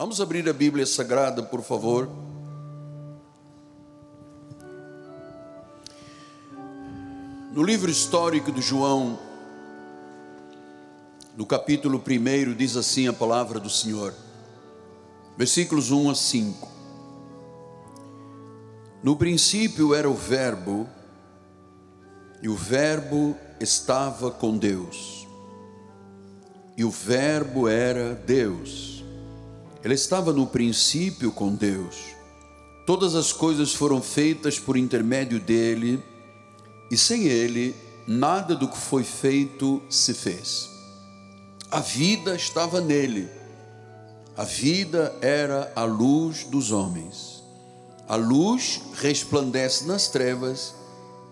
Vamos abrir a Bíblia Sagrada, por favor. No livro histórico de João, no capítulo 1, diz assim a palavra do Senhor, versículos 1 a 5. No princípio era o Verbo, e o Verbo estava com Deus, e o Verbo era Deus. Ele estava no princípio com Deus. Todas as coisas foram feitas por intermédio dele, e sem ele, nada do que foi feito se fez. A vida estava nele, a vida era a luz dos homens. A luz resplandece nas trevas,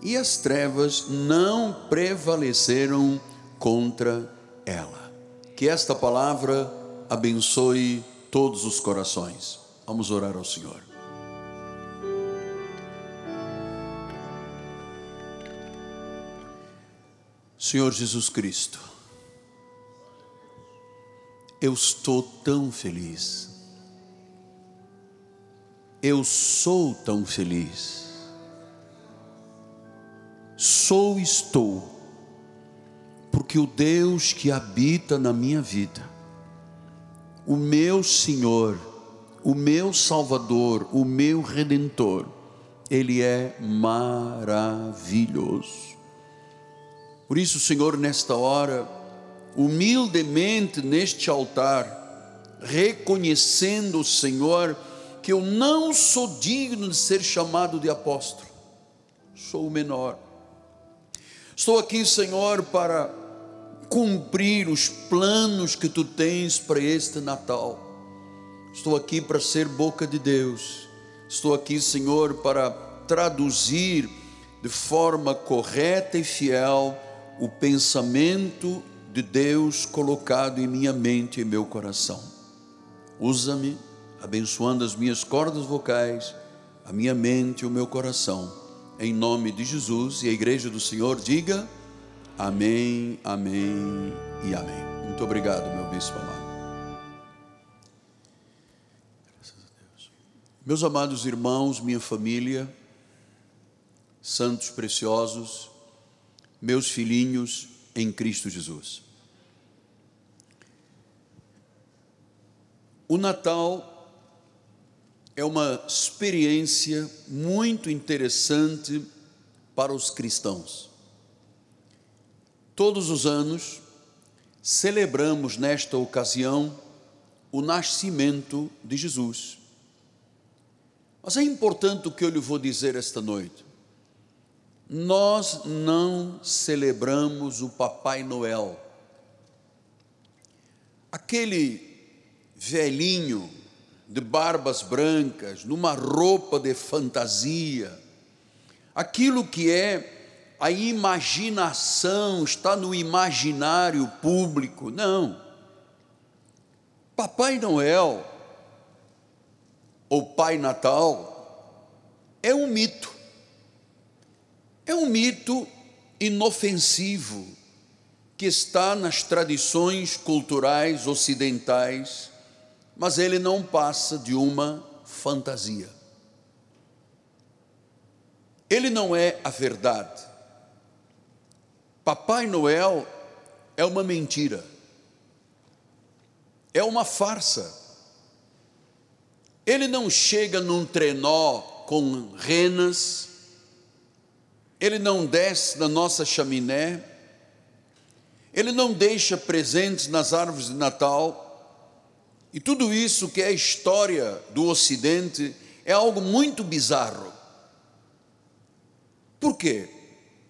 e as trevas não prevaleceram contra ela. Que esta palavra abençoe todos os corações. Vamos orar ao Senhor. Senhor Jesus Cristo, eu estou tão feliz, eu sou tão feliz, sou estou, porque o Deus que habita na minha vida, o meu Senhor, o meu Salvador, o meu Redentor, Ele é maravilhoso. Por isso, Senhor, nesta hora, humildemente neste altar, reconhecendo, Senhor, que eu não sou digno de ser chamado de apóstolo, sou o menor. Estou aqui, Senhor, para cumprir os planos que tu tens para este Natal. Estou aqui para ser boca de Deus. Estou aqui, Senhor, para traduzir de forma correta e fiel o pensamento de Deus colocado em minha mente e meu coração. Usa-me, abençoando as minhas cordas vocais, a minha mente e o meu coração, em nome de Jesus. E a igreja do Senhor diga: Amém, Amém e Amém. Muito obrigado, meu bispo amado. Meus amados irmãos, minha família, santos preciosos, meus filhinhos em Cristo Jesus. O Natal é uma experiência muito interessante para os cristãos. Todos os anos celebramos nesta ocasião o nascimento de Jesus. Mas é importante o que eu lhe vou dizer esta noite nós não celebramos o Papai Noel. Aquele velhinho de barbas brancas, numa roupa de fantasia, aquilo que é a imaginação, está no imaginário público. Não. Papai Noel, ou Pai Natal, é um mito é um mito inofensivo que está nas tradições culturais ocidentais, mas ele não passa de uma fantasia. Ele não é a verdade. Papai Noel é uma mentira, é uma farsa. Ele não chega num trenó com renas, ele não desce na nossa chaminé, ele não deixa presentes nas árvores de Natal, e tudo isso que é história do Ocidente é algo muito bizarro. Por quê?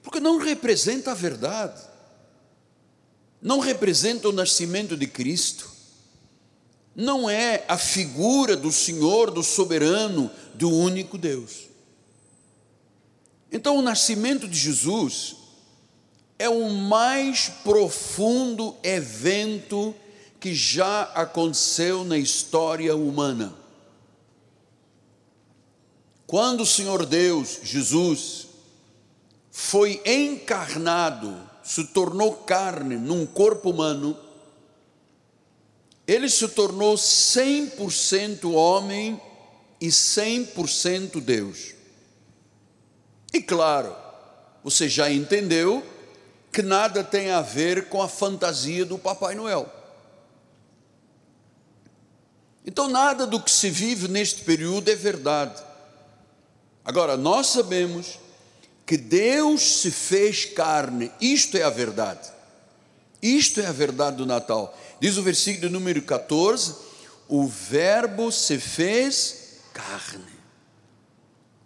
Porque não representa a verdade, não representa o nascimento de Cristo, não é a figura do Senhor, do soberano, do único Deus. Então, o nascimento de Jesus é o mais profundo evento que já aconteceu na história humana. Quando o Senhor Deus, Jesus, foi encarnado, se tornou carne num corpo humano, ele se tornou 100% homem e 100% Deus. E claro, você já entendeu que nada tem a ver com a fantasia do Papai Noel. Então, nada do que se vive neste período é verdade. Agora, nós sabemos que Deus se fez carne, isto é a verdade. Isto é a verdade do Natal. Diz o versículo número 14: o Verbo se fez carne.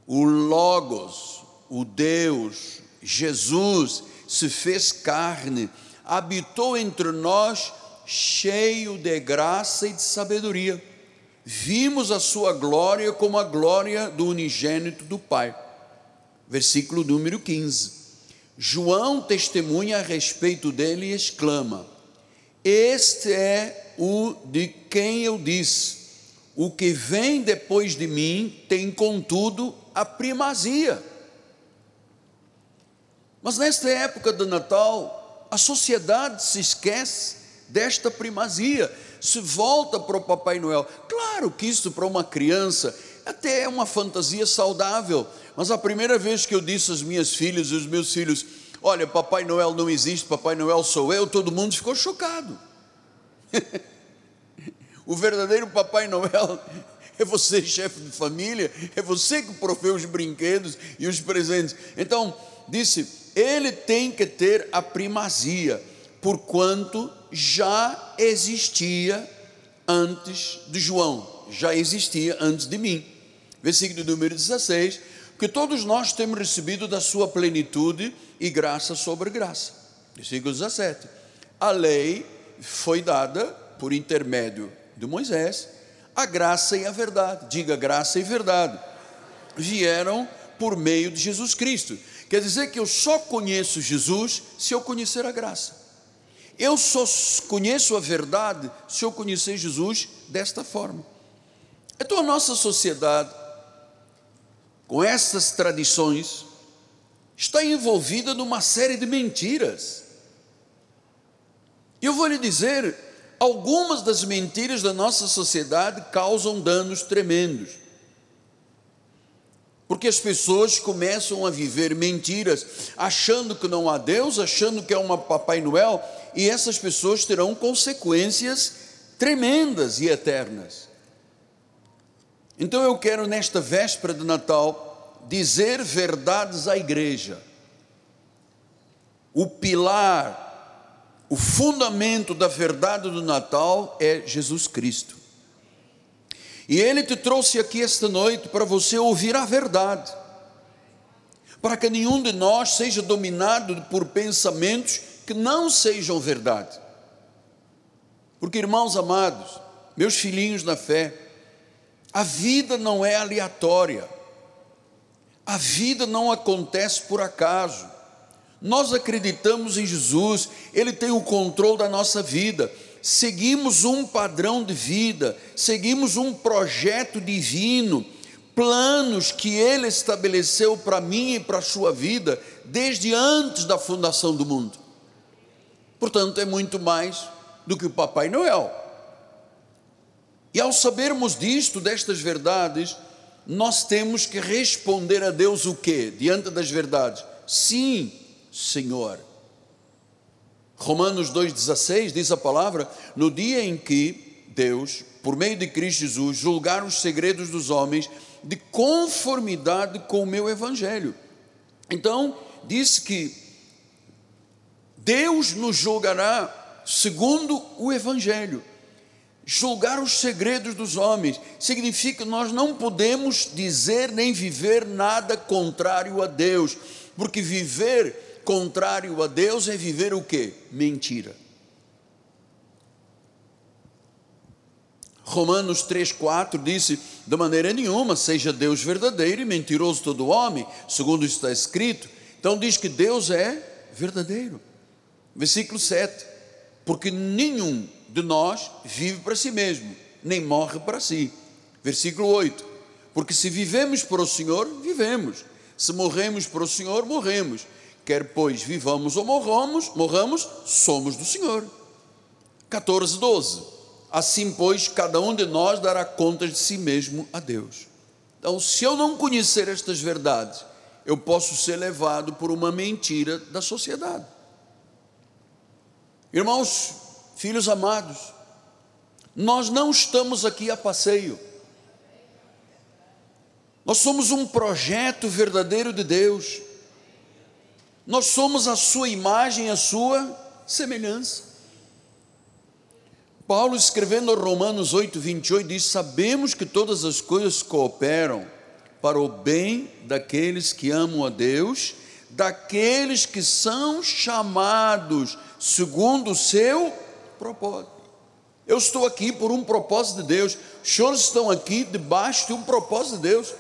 O Logos, o Deus, Jesus, se fez carne, habitou entre nós, cheio de graça e de sabedoria. Vimos a sua glória como a glória do unigênito do Pai. Versículo número 15. João testemunha a respeito dele e exclama: Este é o de quem eu disse: O que vem depois de mim tem, contudo, a primazia mas nesta época do Natal, a sociedade se esquece desta primazia, se volta para o Papai Noel. Claro que isso para uma criança até é uma fantasia saudável, mas a primeira vez que eu disse às minhas filhas e aos meus filhos: Olha, Papai Noel não existe, Papai Noel sou eu, todo mundo ficou chocado. o verdadeiro Papai Noel é você, chefe de família, é você que provê os brinquedos e os presentes. Então, disse ele tem que ter a primazia, porquanto já existia antes de João, já existia antes de mim. Versículo número 16: que todos nós temos recebido da sua plenitude e graça sobre graça. Versículo 17: a lei foi dada por intermédio de Moisés, a graça e a verdade, diga graça e verdade, vieram por meio de Jesus Cristo. Quer dizer que eu só conheço Jesus se eu conhecer a graça. Eu só conheço a verdade se eu conhecer Jesus desta forma. Então a nossa sociedade, com essas tradições, está envolvida numa série de mentiras. E eu vou lhe dizer, algumas das mentiras da nossa sociedade causam danos tremendos. Porque as pessoas começam a viver mentiras, achando que não há Deus, achando que é uma Papai Noel, e essas pessoas terão consequências tremendas e eternas. Então eu quero, nesta véspera de Natal, dizer verdades à igreja. O pilar, o fundamento da verdade do Natal é Jesus Cristo. E Ele te trouxe aqui esta noite para você ouvir a verdade, para que nenhum de nós seja dominado por pensamentos que não sejam verdade. Porque, irmãos amados, meus filhinhos na fé, a vida não é aleatória, a vida não acontece por acaso. Nós acreditamos em Jesus, Ele tem o controle da nossa vida seguimos um padrão de vida, seguimos um projeto divino, planos que Ele estabeleceu para mim e para a sua vida desde antes da fundação do mundo. Portanto, é muito mais do que o Papai Noel. E ao sabermos disto, destas verdades, nós temos que responder a Deus o que? Diante das verdades: Sim, Senhor Romanos 2,16 diz a palavra: no dia em que Deus, por meio de Cristo Jesus, julgar os segredos dos homens de conformidade com o meu evangelho. Então, diz que Deus nos julgará segundo o evangelho. Julgar os segredos dos homens significa que nós não podemos dizer nem viver nada contrário a Deus, porque viver contrário a Deus é viver o que? Mentira. Romanos 3,4 disse: De maneira nenhuma seja Deus verdadeiro e mentiroso todo homem, segundo está escrito. Então diz que Deus é verdadeiro. Versículo 7: Porque nenhum de nós vive para si mesmo, nem morre para si. Versículo 8: Porque se vivemos para o Senhor, vivemos, se morremos para o Senhor, morremos. Quer pois vivamos ou morramos, morramos, somos do Senhor. 14, 12. Assim, pois, cada um de nós dará contas de si mesmo a Deus. Então, se eu não conhecer estas verdades, eu posso ser levado por uma mentira da sociedade. Irmãos, filhos amados, nós não estamos aqui a passeio. Nós somos um projeto verdadeiro de Deus. Nós somos a sua imagem, a sua semelhança. Paulo, escrevendo Romanos 8, 28, diz: Sabemos que todas as coisas cooperam para o bem daqueles que amam a Deus, daqueles que são chamados segundo o seu propósito. Eu estou aqui por um propósito de Deus, os senhores estão aqui debaixo de um propósito de Deus.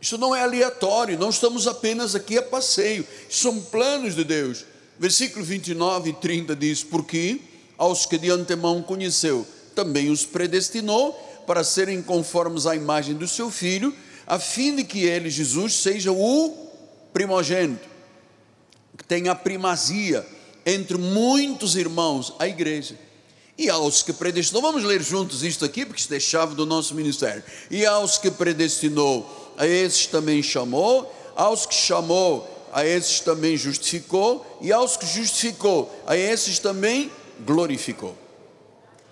Isso não é aleatório, não estamos apenas aqui a passeio, são planos de Deus. Versículo 29 e 30 diz: Porque aos que de antemão conheceu, também os predestinou para serem conformes à imagem do seu filho, a fim de que ele, Jesus, seja o primogênito, que tenha a primazia entre muitos irmãos, a igreja. E aos que predestinou, vamos ler juntos isto aqui, porque isto é chave do nosso ministério. E aos que predestinou, a esses também chamou, aos que chamou, a esses também justificou, e aos que justificou, a esses também glorificou.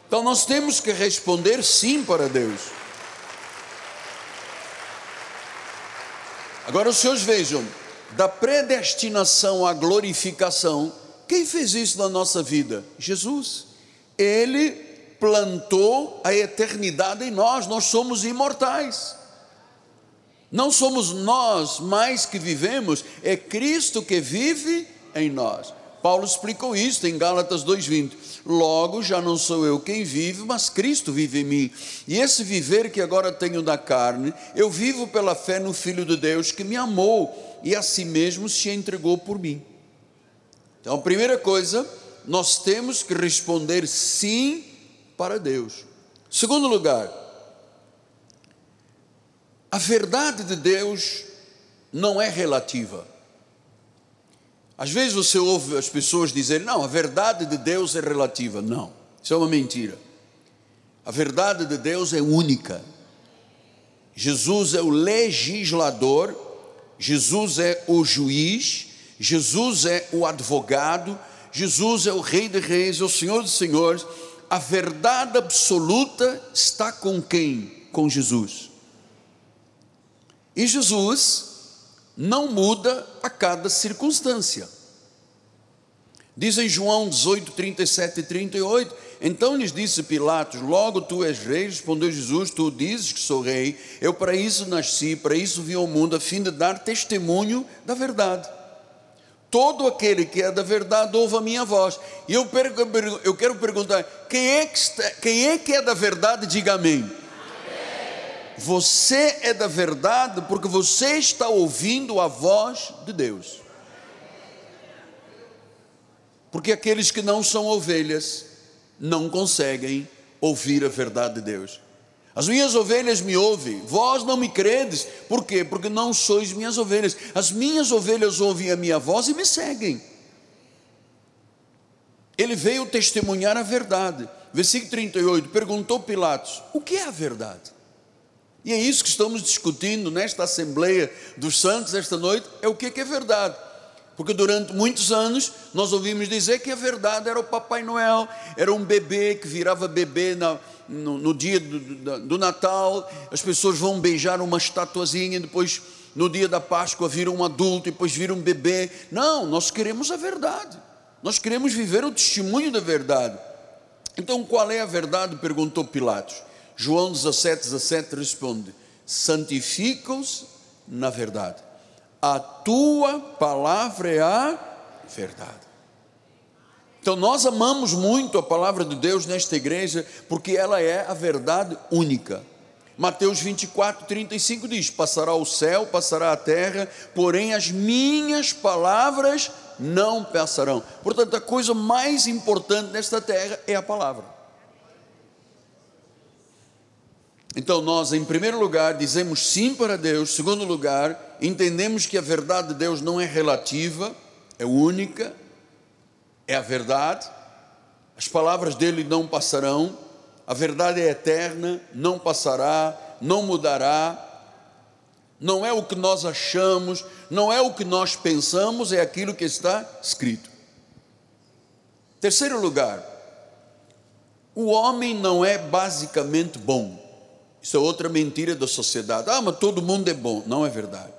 Então nós temos que responder sim para Deus. Agora os senhores vejam, da predestinação à glorificação, quem fez isso na nossa vida? Jesus. Ele plantou a eternidade em nós, nós somos imortais. Não somos nós mais que vivemos, é Cristo que vive em nós. Paulo explicou isso em Gálatas 2:20. Logo já não sou eu quem vive, mas Cristo vive em mim. E esse viver que agora tenho da carne, eu vivo pela fé no Filho de Deus que me amou e a si mesmo se entregou por mim. Então, a primeira coisa, nós temos que responder sim para Deus. Segundo lugar, a verdade de Deus não é relativa. Às vezes você ouve as pessoas dizerem: não, a verdade de Deus é relativa. Não, isso é uma mentira. A verdade de Deus é única. Jesus é o legislador, Jesus é o juiz, Jesus é o advogado, Jesus é o Rei de Reis, é o Senhor dos Senhores. A verdade absoluta está com quem? Com Jesus. E Jesus não muda a cada circunstância. Diz em João 18, 37 e 38, então lhes disse Pilatos: Logo tu és rei, respondeu Jesus: Tu dizes que sou rei, eu para isso nasci, para isso vim ao mundo, a fim de dar testemunho da verdade. Todo aquele que é da verdade ouve a minha voz. E eu, eu quero perguntar: quem é, que está, quem é que é da verdade? Diga amém. Você é da verdade porque você está ouvindo a voz de Deus. Porque aqueles que não são ovelhas não conseguem ouvir a verdade de Deus. As minhas ovelhas me ouvem, vós não me credes. Por quê? Porque não sois minhas ovelhas. As minhas ovelhas ouvem a minha voz e me seguem. Ele veio testemunhar a verdade. Versículo 38, perguntou Pilatos: O que é a verdade? E é isso que estamos discutindo nesta Assembleia dos Santos esta noite: é o que é verdade. Porque durante muitos anos nós ouvimos dizer que a verdade era o Papai Noel, era um bebê que virava bebê na, no, no, dia do, do, do, Natal, as pessoas vão beijar uma estatuazinha, depois no dia da Páscoa viram um adulto depois viram um bebê. Não, nós queremos a verdade, nós queremos viver o testemunho da verdade. Então qual é a verdade? perguntou Pilatos. João 17, 17 responde: santifica-os na verdade. A tua palavra é a verdade. Então nós amamos muito a palavra de Deus nesta igreja, porque ela é a verdade única. Mateus 24, 35 diz: Passará o céu, passará a terra, porém as minhas palavras não passarão. Portanto, a coisa mais importante nesta terra é a palavra. Então, nós, em primeiro lugar, dizemos sim para Deus, em segundo lugar, entendemos que a verdade de Deus não é relativa, é única, é a verdade, as palavras dele não passarão, A verdade é eterna, não passará, não mudará. Não é o que nós achamos, não é o que nós pensamos, é aquilo que está escrito. Terceiro lugar, o homem não é basicamente bom. Isso é outra mentira da sociedade. Ah, mas todo mundo é bom. Não é verdade.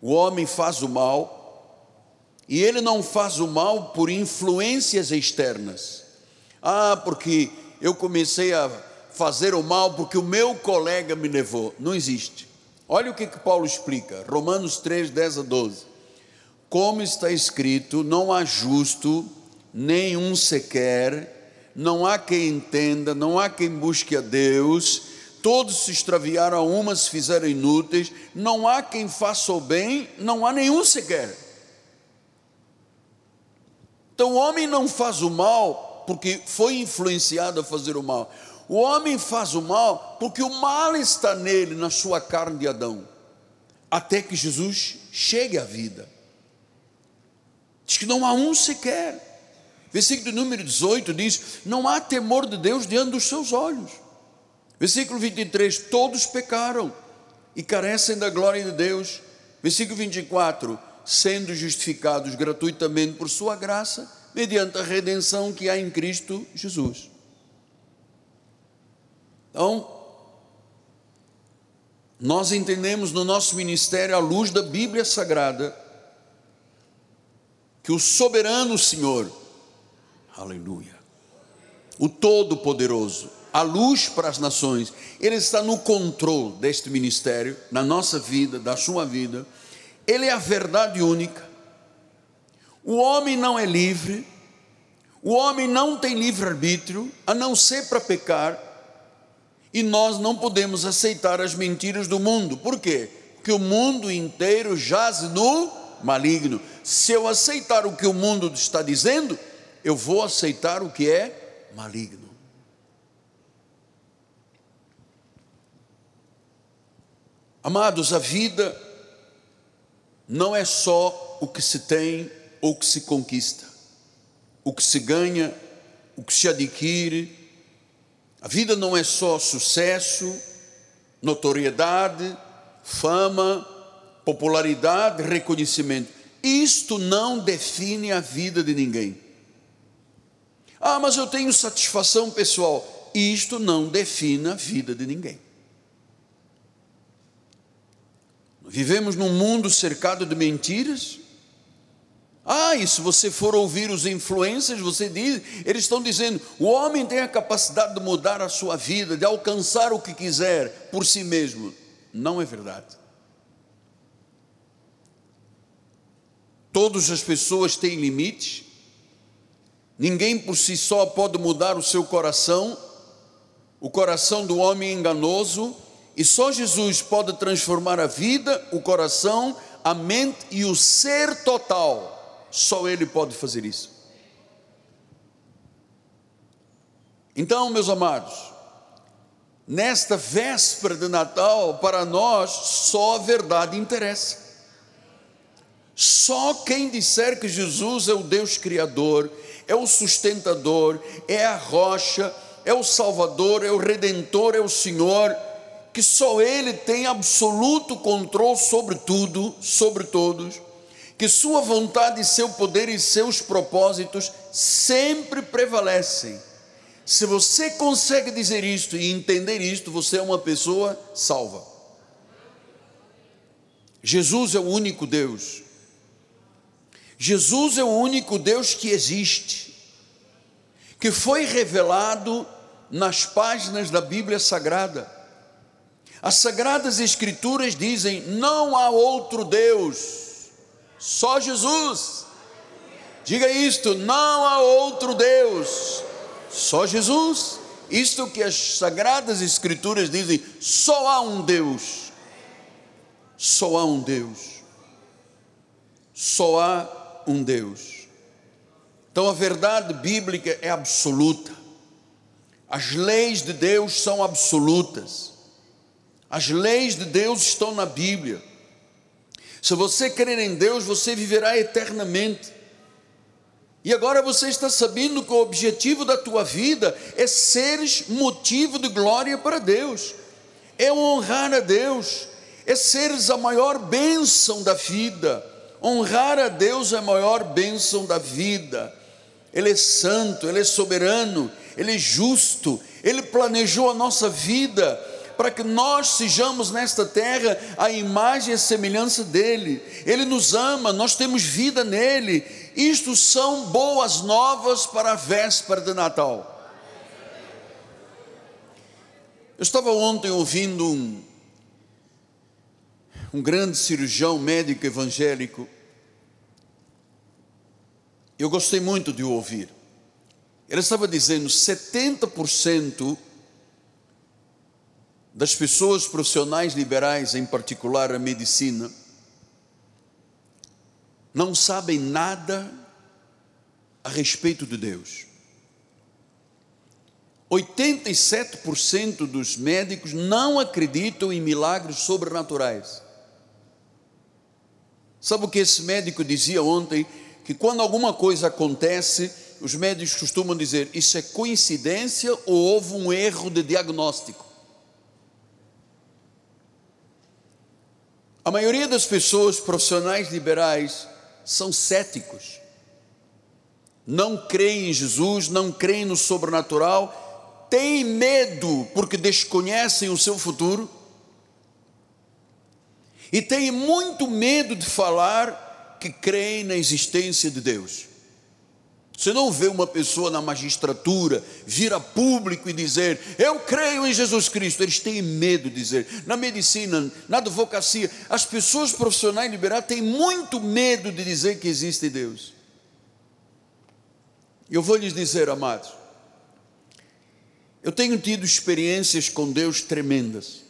O homem faz o mal, e ele não faz o mal por influências externas. Ah, porque eu comecei a fazer o mal porque o meu colega me levou. Não existe. Olha o que, que Paulo explica, Romanos 3, 10 a 12. Como está escrito, não há justo, nenhum sequer, não há quem entenda, não há quem busque a Deus, todos se extraviaram, umas se fizeram inúteis, não há quem faça o bem, não há nenhum sequer. Então o homem não faz o mal porque foi influenciado a fazer o mal. O homem faz o mal porque o mal está nele, na sua carne de Adão, até que Jesus chegue à vida. Diz que não há um sequer. Versículo número 18 diz: Não há temor de Deus diante dos seus olhos. Versículo 23: Todos pecaram e carecem da glória de Deus. Versículo 24: Sendo justificados gratuitamente por Sua graça, mediante a redenção que há em Cristo Jesus. Então, nós entendemos no nosso ministério, à luz da Bíblia Sagrada, que o soberano Senhor, aleluia, o Todo-Poderoso, a luz para as nações, Ele está no controle deste ministério, na nossa vida, da sua vida, Ele é a verdade única, o homem não é livre, o homem não tem livre-arbítrio, a não ser para pecar, e nós não podemos aceitar as mentiras do mundo. Por quê? Porque o mundo inteiro jaz no maligno. Se eu aceitar o que o mundo está dizendo, eu vou aceitar o que é maligno. Amados, a vida não é só o que se tem ou que se conquista, o que se ganha, o que se adquire, a vida não é só sucesso, notoriedade, fama, popularidade, reconhecimento. Isto não define a vida de ninguém. Ah, mas eu tenho satisfação pessoal. Isto não define a vida de ninguém. Vivemos num mundo cercado de mentiras, ah, e se você for ouvir os influencers, você diz, eles estão dizendo: o homem tem a capacidade de mudar a sua vida, de alcançar o que quiser por si mesmo. Não é verdade. Todas as pessoas têm limites. Ninguém por si só pode mudar o seu coração. O coração do homem é enganoso, e só Jesus pode transformar a vida, o coração, a mente e o ser total só Ele pode fazer isso. Então, meus amados, nesta véspera de Natal, para nós, só a verdade interessa. Só quem disser que Jesus é o Deus Criador, é o sustentador, é a rocha, é o Salvador, é o Redentor, é o Senhor, que só Ele tem absoluto controle sobre tudo, sobre todos que sua vontade, seu poder e seus propósitos sempre prevalecem. Se você consegue dizer isto e entender isto, você é uma pessoa salva. Jesus é o único Deus. Jesus é o único Deus que existe, que foi revelado nas páginas da Bíblia Sagrada. As Sagradas Escrituras dizem: não há outro Deus só Jesus. Diga isto: não há outro Deus, só Jesus. Isto que as sagradas Escrituras dizem: só há um Deus, só há um Deus, só há um Deus. Então a verdade bíblica é absoluta, as leis de Deus são absolutas, as leis de Deus estão na Bíblia. Se você crer em Deus, você viverá eternamente. E agora você está sabendo que o objetivo da tua vida é seres motivo de glória para Deus, é honrar a Deus, é seres a maior bênção da vida. Honrar a Deus é a maior bênção da vida. Ele é santo, Ele é soberano, Ele é justo, Ele planejou a nossa vida para que nós sejamos nesta terra a imagem e a semelhança dEle. Ele nos ama, nós temos vida nele. Isto são boas novas para a véspera de Natal. Eu estava ontem ouvindo um, um grande cirurgião médico evangélico. Eu gostei muito de o ouvir. Ele estava dizendo: 70% das pessoas profissionais liberais, em particular a medicina, não sabem nada a respeito de Deus. 87% dos médicos não acreditam em milagres sobrenaturais. Sabe o que esse médico dizia ontem? Que quando alguma coisa acontece, os médicos costumam dizer: isso é coincidência ou houve um erro de diagnóstico. A maioria das pessoas profissionais liberais são céticos, não creem em Jesus, não creem no sobrenatural, têm medo porque desconhecem o seu futuro e têm muito medo de falar que creem na existência de Deus. Você não vê uma pessoa na magistratura vir a público e dizer, eu creio em Jesus Cristo. Eles têm medo de dizer. Na medicina, na advocacia, as pessoas profissionais liberais têm muito medo de dizer que existe Deus. Eu vou lhes dizer, amados, eu tenho tido experiências com Deus tremendas.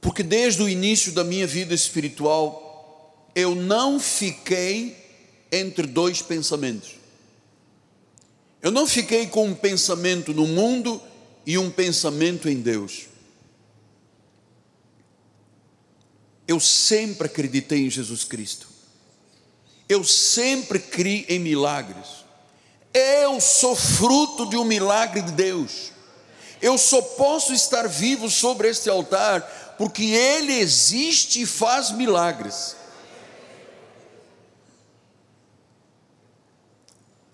Porque desde o início da minha vida espiritual, eu não fiquei entre dois pensamentos. Eu não fiquei com um pensamento no mundo e um pensamento em Deus. Eu sempre acreditei em Jesus Cristo. Eu sempre criei em milagres. Eu sou fruto de um milagre de Deus. Eu só posso estar vivo sobre este altar porque Ele existe e faz milagres.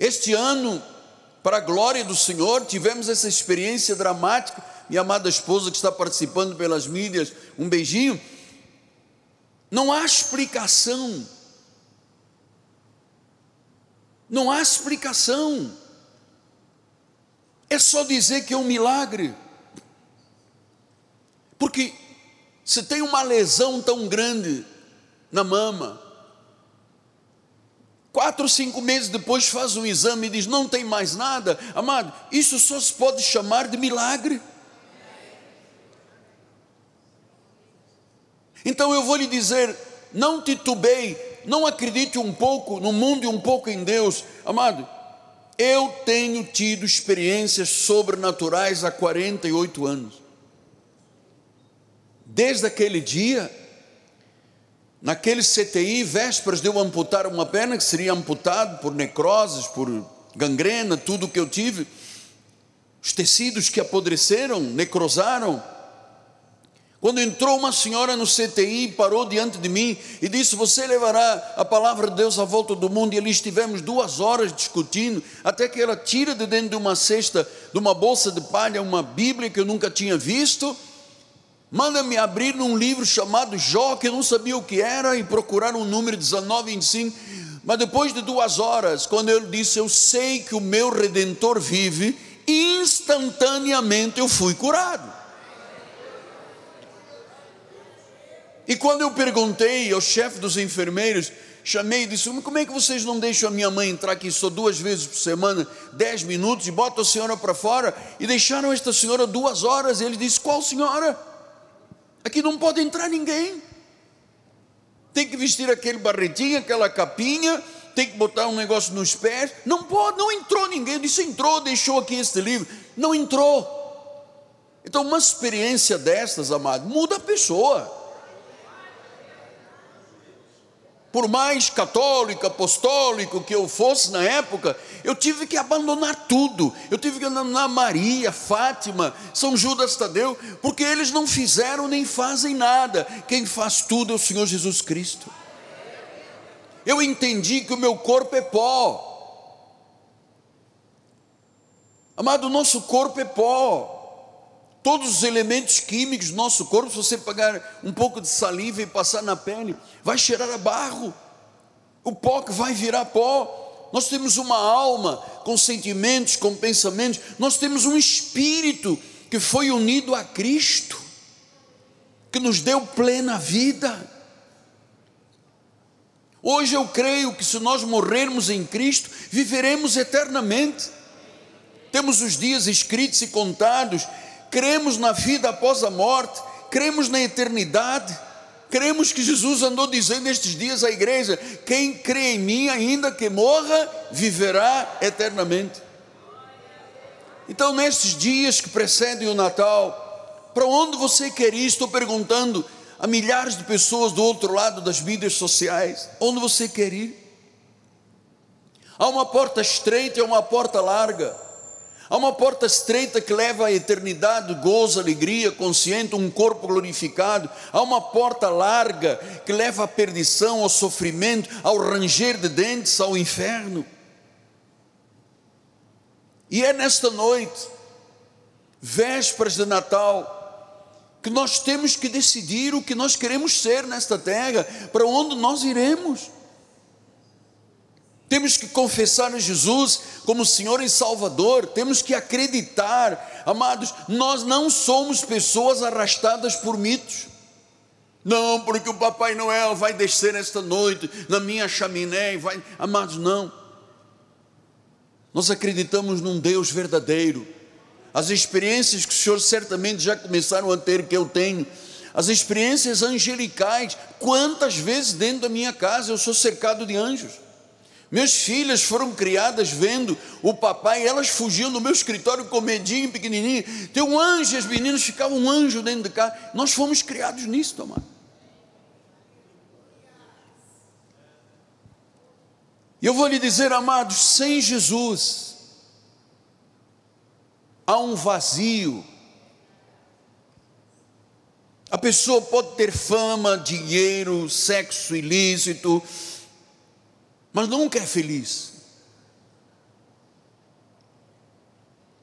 Este ano, para a glória do Senhor, tivemos essa experiência dramática. Minha amada esposa que está participando pelas mídias, um beijinho. Não há explicação. Não há explicação. É só dizer que é um milagre. Porque se tem uma lesão tão grande na mama, Quatro, cinco meses depois faz um exame e diz: não tem mais nada. Amado, isso só se pode chamar de milagre. Então eu vou lhe dizer: não titubei, não acredite um pouco no mundo e um pouco em Deus. Amado, eu tenho tido experiências sobrenaturais há 48 anos. Desde aquele dia, Naquele CTI, vésperas de eu amputar uma perna, que seria amputado por necroses, por gangrena, tudo que eu tive, os tecidos que apodreceram, necrosaram. Quando entrou uma senhora no CTI, parou diante de mim e disse: Você levará a palavra de Deus à volta do mundo. E ali estivemos duas horas discutindo, até que ela tira de dentro de uma cesta, de uma bolsa de palha, uma Bíblia que eu nunca tinha visto Manda-me abrir num livro chamado Jó, que eu não sabia o que era, e procurar um número 1925. Mas depois de duas horas, quando ele disse, Eu sei que o meu redentor vive, instantaneamente eu fui curado. E quando eu perguntei ao chefe dos enfermeiros, chamei e disse: Como é que vocês não deixam a minha mãe entrar aqui só duas vezes por semana, dez minutos, e botam a senhora para fora? E deixaram esta senhora duas horas. E ele disse: Qual senhora? Aqui não pode entrar ninguém. Tem que vestir aquele barretinho, aquela capinha, tem que botar um negócio nos pés. Não pode, não entrou ninguém. Disse: entrou, deixou aqui este livro. Não entrou. Então, uma experiência destas, amado, muda a pessoa. Por mais católico, apostólico que eu fosse na época, eu tive que abandonar tudo. Eu tive que abandonar Maria, Fátima, São Judas Tadeu, porque eles não fizeram nem fazem nada. Quem faz tudo é o Senhor Jesus Cristo. Eu entendi que o meu corpo é pó. Amado, o nosso corpo é pó. Todos os elementos químicos do nosso corpo, se você pegar um pouco de saliva e passar na pele, vai cheirar a barro. O pó que vai virar pó. Nós temos uma alma com sentimentos, com pensamentos. Nós temos um espírito que foi unido a Cristo, que nos deu plena vida. Hoje eu creio que se nós morrermos em Cristo, viveremos eternamente. Temos os dias escritos e contados cremos na vida após a morte, cremos na eternidade, cremos que Jesus andou dizendo estes dias à igreja: quem crê em mim, ainda que morra, viverá eternamente. Então, nestes dias que precedem o Natal, para onde você quer ir? Estou perguntando a milhares de pessoas do outro lado das mídias sociais: onde você quer ir? Há uma porta estreita e uma porta larga. Há uma porta estreita que leva à eternidade, gozo, alegria, consciente, um corpo glorificado. Há uma porta larga que leva à perdição, ao sofrimento, ao ranger de dentes, ao inferno. E é nesta noite, vésperas de Natal, que nós temos que decidir o que nós queremos ser nesta terra, para onde nós iremos. Temos que confessar a Jesus como Senhor e Salvador, temos que acreditar, amados, nós não somos pessoas arrastadas por mitos. Não, porque o Papai Noel vai descer esta noite na minha chaminé e vai. Amados, não. Nós acreditamos num Deus verdadeiro. As experiências que o Senhor certamente já começaram a ter, que eu tenho, as experiências angelicais, quantas vezes dentro da minha casa eu sou cercado de anjos. Minhas filhas foram criadas vendo o papai, elas fugiam do meu escritório com medinho, pequenininho. Tem um anjo, as meninas ficavam um anjo dentro de casa. Nós fomos criados nisso, tomar. E eu vou lhe dizer, amados, sem Jesus há um vazio. A pessoa pode ter fama, dinheiro, sexo ilícito, mas nunca é feliz.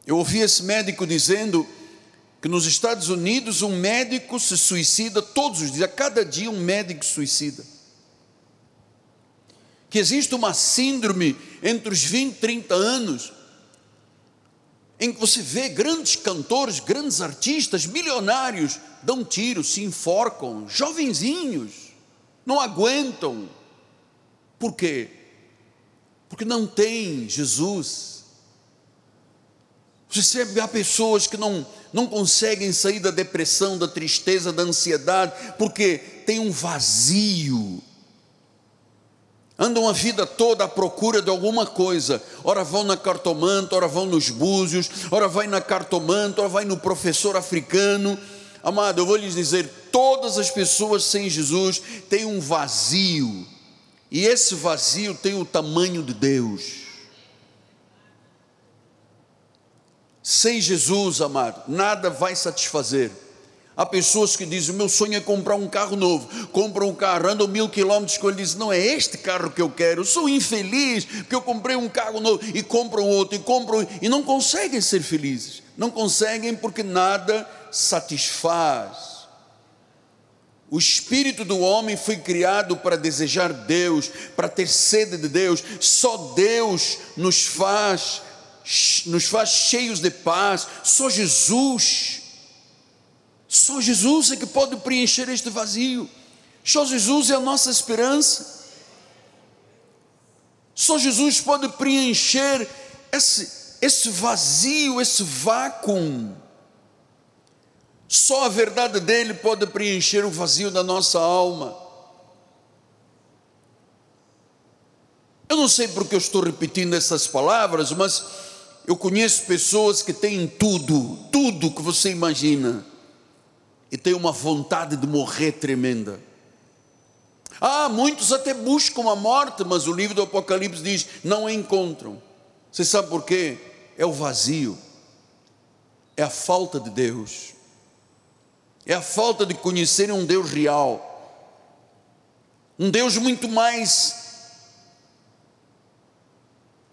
Eu ouvi esse médico dizendo que nos Estados Unidos um médico se suicida todos os dias, a cada dia um médico suicida. Que existe uma síndrome entre os 20 e 30 anos, em que você vê grandes cantores, grandes artistas, milionários, dão tiros, se enforcam, jovenzinhos, não aguentam. Por quê? Porque não tem Jesus. Você sabe, há pessoas que não, não conseguem sair da depressão, da tristeza, da ansiedade, porque tem um vazio. Andam a vida toda à procura de alguma coisa. Ora vão na cartomanta, ora vão nos búzios, ora vai na cartomanta, ora vai no professor africano. Amado, eu vou lhes dizer: todas as pessoas sem Jesus têm um vazio e esse vazio tem o tamanho de Deus. Sem Jesus, amado, nada vai satisfazer. Há pessoas que dizem: o meu sonho é comprar um carro novo. Compram um carro, andam mil quilômetros com ele diz: não é este carro que eu quero. Eu sou infeliz porque eu comprei um carro novo e compram outro e compram e não conseguem ser felizes. Não conseguem porque nada satisfaz. O espírito do homem foi criado para desejar Deus, para ter sede de Deus. Só Deus nos faz nos faz cheios de paz. Só Jesus. Só Jesus é que pode preencher este vazio. Só Jesus é a nossa esperança. Só Jesus pode preencher esse, esse vazio, esse vácuo só a verdade dele pode preencher o vazio da nossa alma. Eu não sei porque eu estou repetindo essas palavras, mas eu conheço pessoas que têm tudo, tudo que você imagina, e têm uma vontade de morrer tremenda. Ah, muitos até buscam a morte, mas o livro do Apocalipse diz: não a encontram. Você sabe por quê? É o vazio, é a falta de Deus, é a falta de conhecerem um Deus real, um Deus muito mais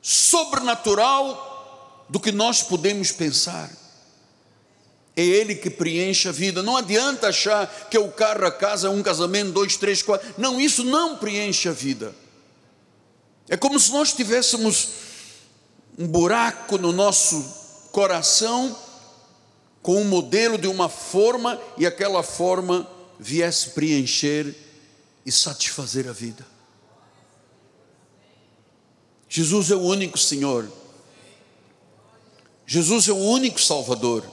sobrenatural do que nós podemos pensar. É Ele que preenche a vida. Não adianta achar que é o carro, a casa, um casamento, dois, três, quatro. Não, isso não preenche a vida. É como se nós tivéssemos um buraco no nosso coração com um modelo de uma forma e aquela forma viesse preencher e satisfazer a vida. Jesus é o único Senhor. Jesus é o único Salvador.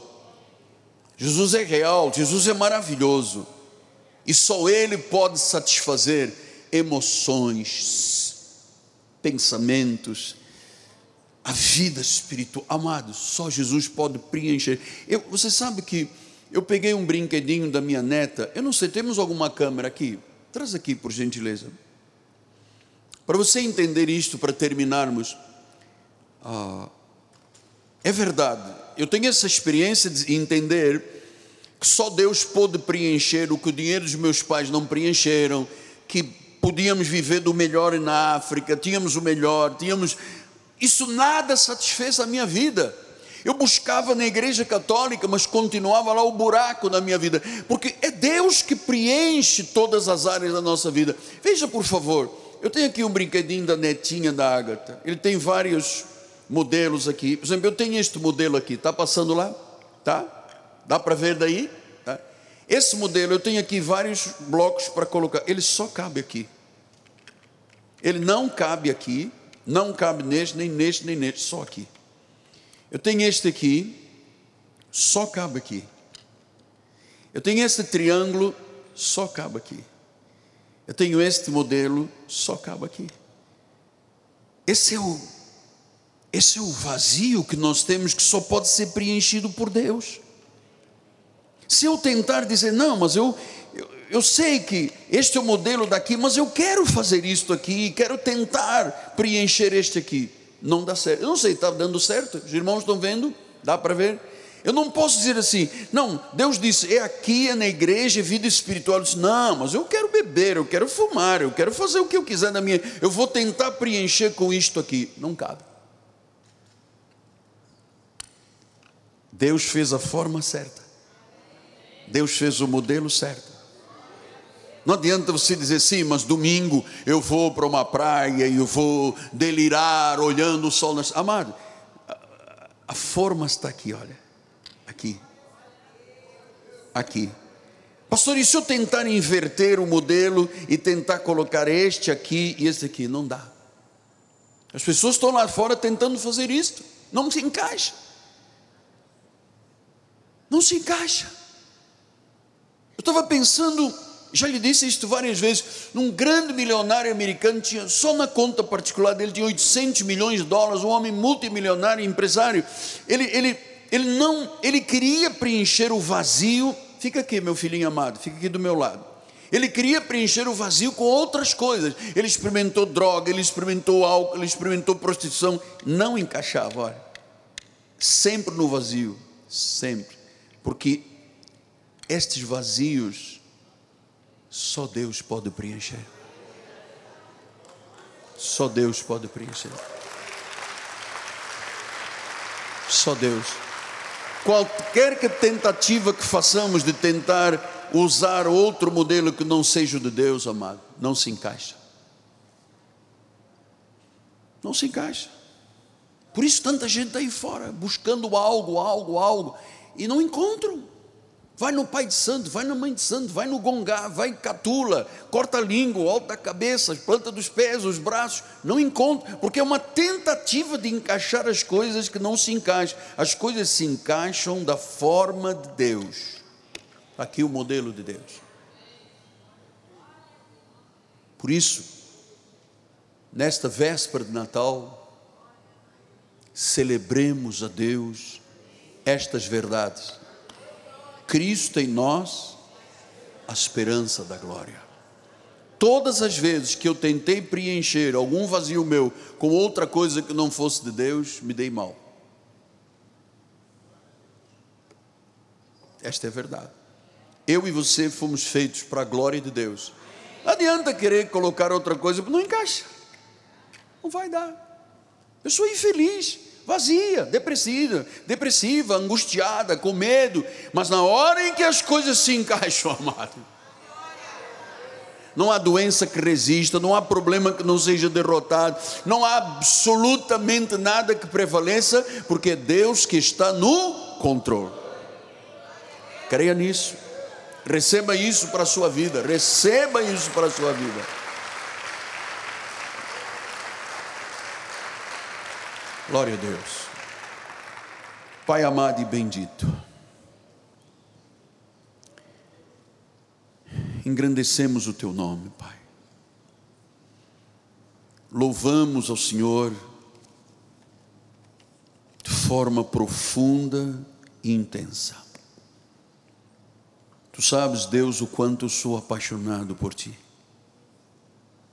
Jesus é real, Jesus é maravilhoso. E só Ele pode satisfazer emoções, pensamentos, a vida espiritual. Amados, só Jesus pode preencher. Eu, você sabe que eu peguei um brinquedinho da minha neta. Eu não sei, temos alguma câmera aqui? Traz aqui, por gentileza. Para você entender isto, para terminarmos. Ah, é verdade, eu tenho essa experiência de entender que só Deus pôde preencher o que o dinheiro dos meus pais não preencheram, que podíamos viver do melhor na África, tínhamos o melhor, tínhamos. Isso nada satisfez a minha vida. Eu buscava na igreja católica, mas continuava lá o buraco na minha vida, porque é Deus que preenche todas as áreas da nossa vida. Veja, por favor, eu tenho aqui um brinquedinho da netinha da Ágata. Ele tem vários modelos aqui. Por exemplo, eu tenho este modelo aqui. Está passando lá? Tá? Dá para ver daí? Tá? Esse modelo, eu tenho aqui vários blocos para colocar. Ele só cabe aqui. Ele não cabe aqui. Não cabe neste, nem neste, nem neste. Só aqui. Eu tenho este aqui. Só cabe aqui. Eu tenho este triângulo. Só cabe aqui. Eu tenho este modelo, só cabe aqui. Esse é o esse é o vazio que nós temos que só pode ser preenchido por Deus. Se eu tentar dizer, não, mas eu, eu, sei que este é o modelo daqui, mas eu quero fazer isto aqui, quero tentar preencher este aqui, não dá certo. Eu não sei, está dando certo? Os irmãos estão vendo? Dá para ver? Eu não posso dizer assim, não, Deus disse, é aqui, é na igreja, é vida espiritual. Eu disse, não, mas eu quero beber, eu quero fumar, eu quero fazer o que eu quiser na minha. Eu vou tentar preencher com isto aqui. Não cabe. Deus fez a forma certa. Deus fez o modelo certo. Não adianta você dizer sim, mas domingo eu vou para uma praia e eu vou delirar olhando o sol. Nas... Amado, a forma está aqui, olha. Aqui. Aqui. Pastor, e se eu tentar inverter o modelo e tentar colocar este aqui e este aqui? Não dá. As pessoas estão lá fora tentando fazer isto. Não se encaixa. Não se encaixa. Eu estava pensando, já lhe disse isto várias vezes, num grande milionário americano, tinha, só na conta particular dele tinha 800 milhões de dólares, um homem multimilionário, empresário. Ele, ele ele não, ele queria preencher o vazio. Fica aqui, meu filhinho amado, fica aqui do meu lado. Ele queria preencher o vazio com outras coisas. Ele experimentou droga, ele experimentou álcool, ele experimentou prostituição. Não encaixava, olha. Sempre no vazio, sempre. Porque estes vazios só Deus pode preencher. Só Deus pode preencher. Só Deus. Qualquer que tentativa que façamos de tentar usar outro modelo que não seja o de Deus, amado, não se encaixa. Não se encaixa. Por isso tanta gente aí fora, buscando algo, algo, algo, e não encontram. Vai no pai de santo, vai na mãe de santo, vai no gongá, vai em catula, corta a língua, alta a cabeça, planta dos pés, os braços, não encontra, porque é uma tentativa de encaixar as coisas que não se encaixam. As coisas se encaixam da forma de Deus. Aqui o modelo de Deus. Por isso, nesta véspera de Natal, celebremos a Deus estas verdades Cristo em nós, a esperança da glória. todas as vezes que eu tentei preencher algum vazio meu com outra coisa que não fosse de Deus, me dei mal. Esta é a verdade. Eu e você fomos feitos para a glória de Deus. Não adianta querer colocar outra coisa, não encaixa. Não vai dar. Eu sou infeliz, vazia, depressiva, depressiva, angustiada, com medo. Mas na hora em que as coisas se encaixam, amado, não há doença que resista, não há problema que não seja derrotado, não há absolutamente nada que prevaleça, porque é Deus que está no controle. Creia nisso, receba isso para a sua vida, receba isso para a sua vida. Glória a Deus. Pai amado e bendito. engrandecemos o teu nome, Pai. Louvamos ao Senhor de forma profunda e intensa. Tu sabes, Deus, o quanto eu sou apaixonado por Ti.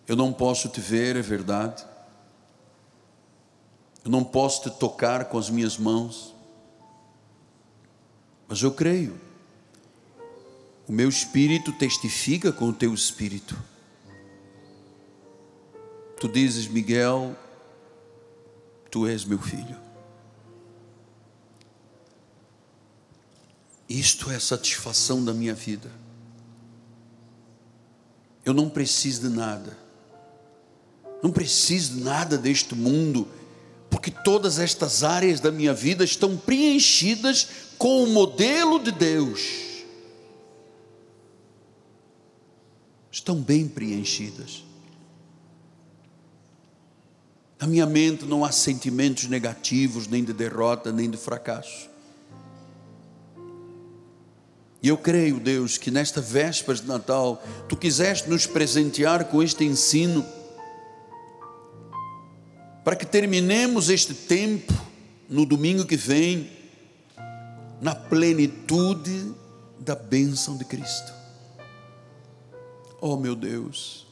Eu não posso te ver, é verdade. Eu não posso te tocar com as minhas mãos. Mas eu creio o meu espírito testifica com o teu espírito. Tu dizes, Miguel, tu és meu filho. Isto é a satisfação da minha vida. Eu não preciso de nada. Não preciso de nada deste mundo, porque todas estas áreas da minha vida estão preenchidas com o modelo de Deus. estão bem preenchidas. Na minha mente não há sentimentos negativos, nem de derrota, nem de fracasso. E eu creio, Deus, que nesta véspera de Natal, tu quiseste nos presentear com este ensino, para que terminemos este tempo, no domingo que vem, na plenitude da bênção de Cristo. Oh meu Deus,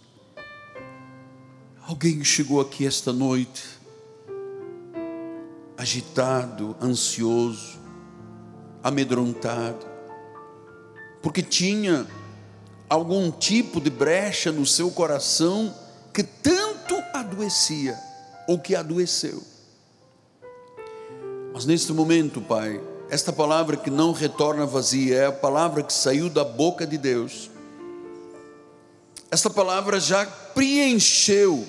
alguém chegou aqui esta noite, agitado, ansioso, amedrontado, porque tinha algum tipo de brecha no seu coração que tanto adoecia, ou que adoeceu. Mas neste momento, Pai, esta palavra que não retorna vazia é a palavra que saiu da boca de Deus esta palavra já preencheu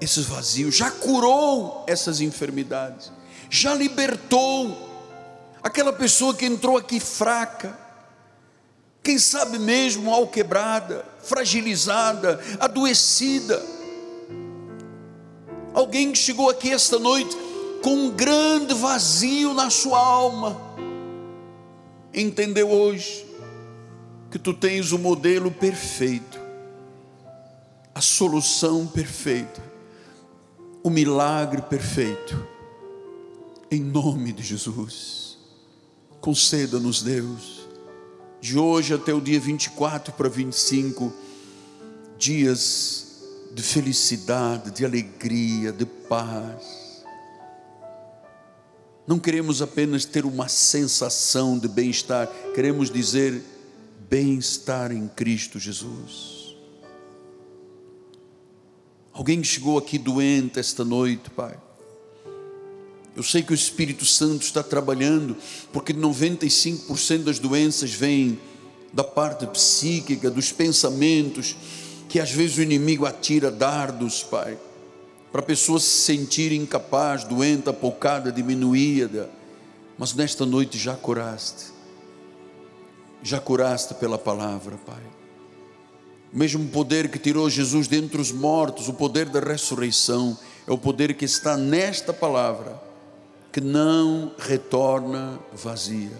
esses vazios, já curou essas enfermidades, já libertou aquela pessoa que entrou aqui fraca, quem sabe mesmo alquebrada, fragilizada, adoecida. Alguém que chegou aqui esta noite com um grande vazio na sua alma, entendeu hoje que tu tens o modelo perfeito, a solução perfeita, o milagre perfeito, em nome de Jesus. Conceda-nos, Deus, de hoje até o dia 24 para 25, dias de felicidade, de alegria, de paz. Não queremos apenas ter uma sensação de bem-estar, queremos dizer bem-estar em Cristo Jesus. Alguém chegou aqui doente esta noite, Pai. Eu sei que o Espírito Santo está trabalhando, porque 95% das doenças vêm da parte psíquica, dos pensamentos, que às vezes o inimigo atira dardos, Pai, para a pessoa se sentir incapaz, doente, apocada, diminuída. Mas nesta noite já curaste já curaste pela palavra, Pai. O mesmo poder que tirou Jesus dentre os mortos, o poder da ressurreição, é o poder que está nesta palavra, que não retorna vazia.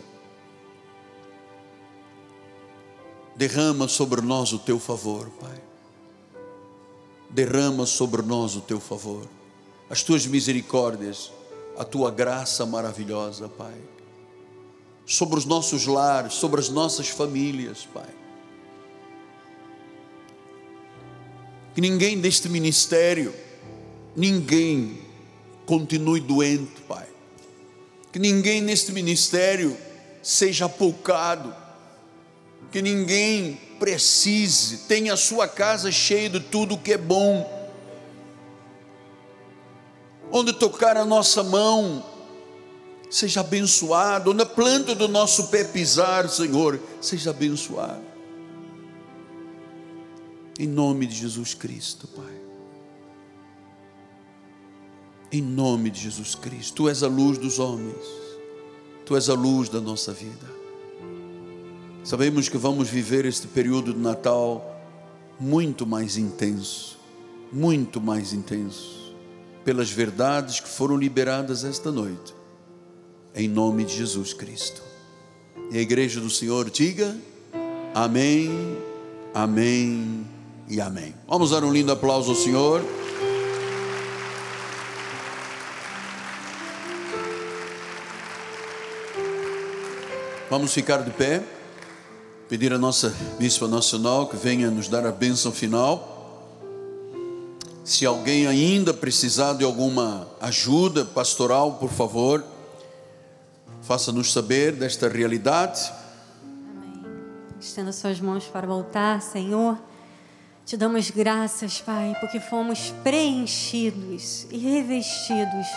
Derrama sobre nós o teu favor, Pai. Derrama sobre nós o teu favor, as tuas misericórdias, a tua graça maravilhosa, Pai sobre os nossos lares, sobre as nossas famílias, Pai. Que ninguém deste ministério, ninguém continue doente, Pai. Que ninguém neste ministério seja apoucado. Que ninguém precise, tenha a sua casa cheia de tudo que é bom. Onde tocar a nossa mão, seja abençoado. Onde a planta do nosso pé pisar, Senhor, seja abençoado. Em nome de Jesus Cristo, Pai. Em nome de Jesus Cristo. Tu és a luz dos homens. Tu és a luz da nossa vida. Sabemos que vamos viver este período de Natal muito mais intenso, muito mais intenso, pelas verdades que foram liberadas esta noite, em nome de Jesus Cristo. E a igreja do Senhor diga: Amém, Amém e Amém. Vamos dar um lindo aplauso ao Senhor. Vamos ficar de pé pedir a nossa Bispa Nacional que venha nos dar a bênção final. Se alguém ainda precisar de alguma ajuda pastoral, por favor, faça-nos saber desta realidade. Amém. Estenda suas mãos para voltar, Senhor. Te damos graças, Pai, porque fomos preenchidos e revestidos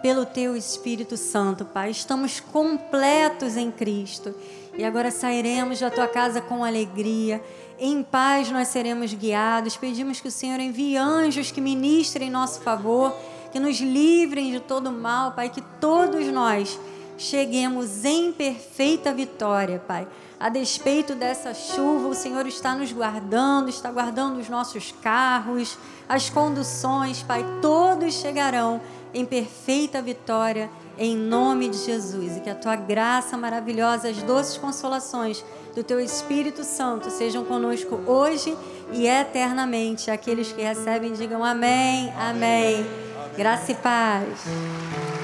pelo Teu Espírito Santo, Pai. Estamos completos em Cristo e agora sairemos da tua casa com alegria. Em paz nós seremos guiados. Pedimos que o Senhor envie anjos que ministrem em nosso favor, que nos livrem de todo mal, Pai, que todos nós cheguemos em perfeita vitória, Pai. A despeito dessa chuva, o Senhor está nos guardando, está guardando os nossos carros, as conduções, Pai, todos chegarão em perfeita vitória em nome de Jesus, e que a tua graça maravilhosa, as doces consolações do teu Espírito Santo sejam conosco hoje e eternamente. Aqueles que recebem, digam amém, amém. amém. Graça e paz.